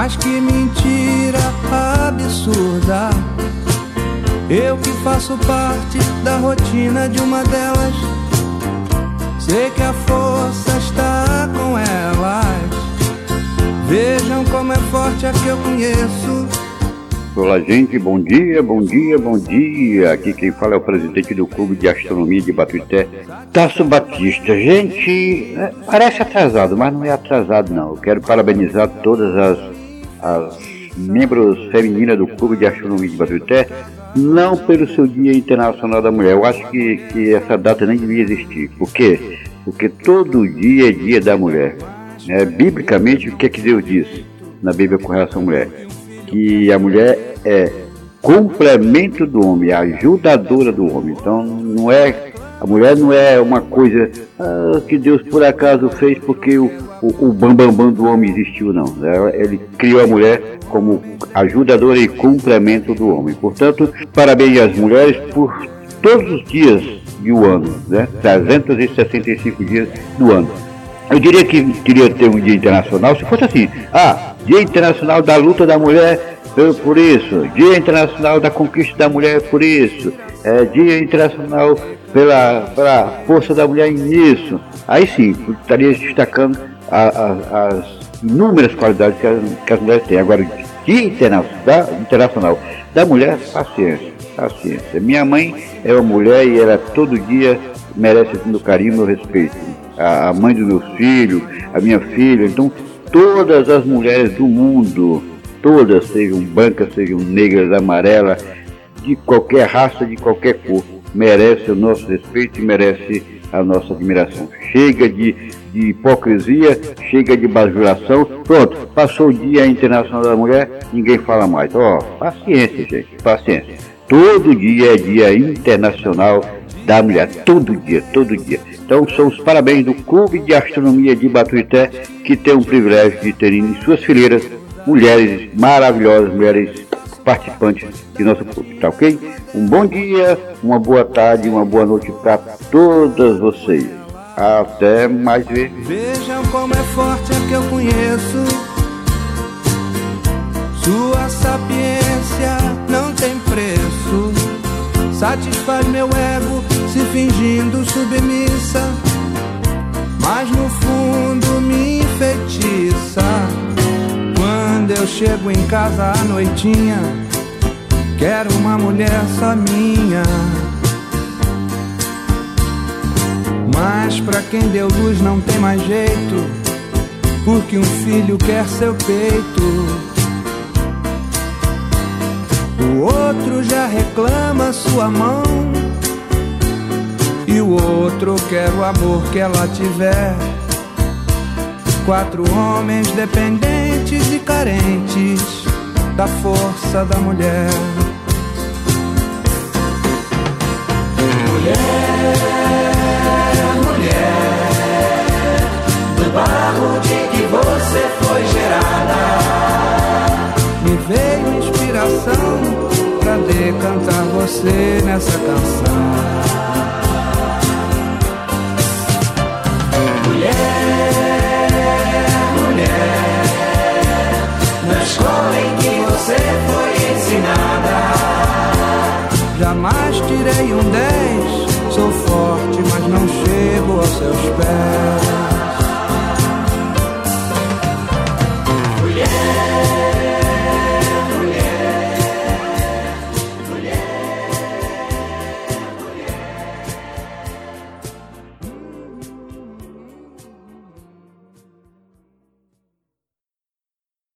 Mas que mentira absurda. Eu que faço parte da rotina de uma delas. Sei que a força está com elas. Vejam como é forte a que eu conheço. Olá, gente, bom dia, bom dia, bom dia. Aqui quem fala é o presidente do Clube de Astronomia de Batuité, Tasso Batista. Gente, é, parece atrasado, mas não é atrasado, não. Eu quero parabenizar todas as, as membros femininas do Clube de Astronomia de Batuité, não pelo seu Dia Internacional da Mulher. Eu acho que, que essa data nem devia existir. Por quê? Porque todo dia é dia da mulher. É, biblicamente, o que é que Deus diz na Bíblia com relação à mulher? que a mulher é complemento do homem, ajudadora do homem. Então não é a mulher não é uma coisa ah, que Deus por acaso fez porque o, o, o bambambam bam, bam do homem existiu, não. Ele criou a mulher como ajudadora e complemento do homem. Portanto, parabéns às mulheres por todos os dias do ano, né? 365 dias do ano. Eu diria que queria ter um dia internacional se fosse assim. Ah, Dia Internacional da Luta da Mulher por isso. Dia Internacional da Conquista da Mulher por isso. É, Dia Internacional pela, pela Força da Mulher nisso. Aí sim, estaria destacando a, a, as inúmeras qualidades que as, que as mulheres têm. Agora, Dia Internacional, Internacional da Mulher, paciência, paciência. Minha mãe é uma mulher e ela todo dia merece meu carinho, meu respeito. A, mãe dos meus filhos, a minha filha, então todas as mulheres do mundo, todas, sejam brancas, sejam negras, amarelas, de qualquer raça, de qualquer cor, merece o nosso respeito e merece a nossa admiração. Chega de, de hipocrisia, chega de bajulação. Pronto, passou o Dia Internacional da Mulher, ninguém fala mais. Ó, oh, paciência, gente, paciência. Todo dia é Dia Internacional da Mulher, todo dia, todo dia. Então são os parabéns do Clube de Astronomia de Batuité, que tem o privilégio de ter em suas fileiras mulheres maravilhosas, mulheres participantes de nosso clube, tá ok? Um bom dia, uma boa tarde, uma boa noite para todas vocês. Até mais vezes. Vejam como é forte a que eu conheço. Sua sapiência não tem preço. Satisfaz meu ego se fingindo submissa, mas no fundo me enfeitiça. Quando eu chego em casa à noitinha, quero uma mulher só minha. Mas pra quem deu luz não tem mais jeito, porque um filho quer seu peito. O outro já reclama sua mão e o outro quer o amor que ela tiver. Quatro homens dependentes e carentes da força da mulher. Mulher, mulher, do barro de que você foi gerada. Me veio inspiração pra decantar você nessa canção. Jamais tirei um 10. Sou forte, mas não chego aos seus pés.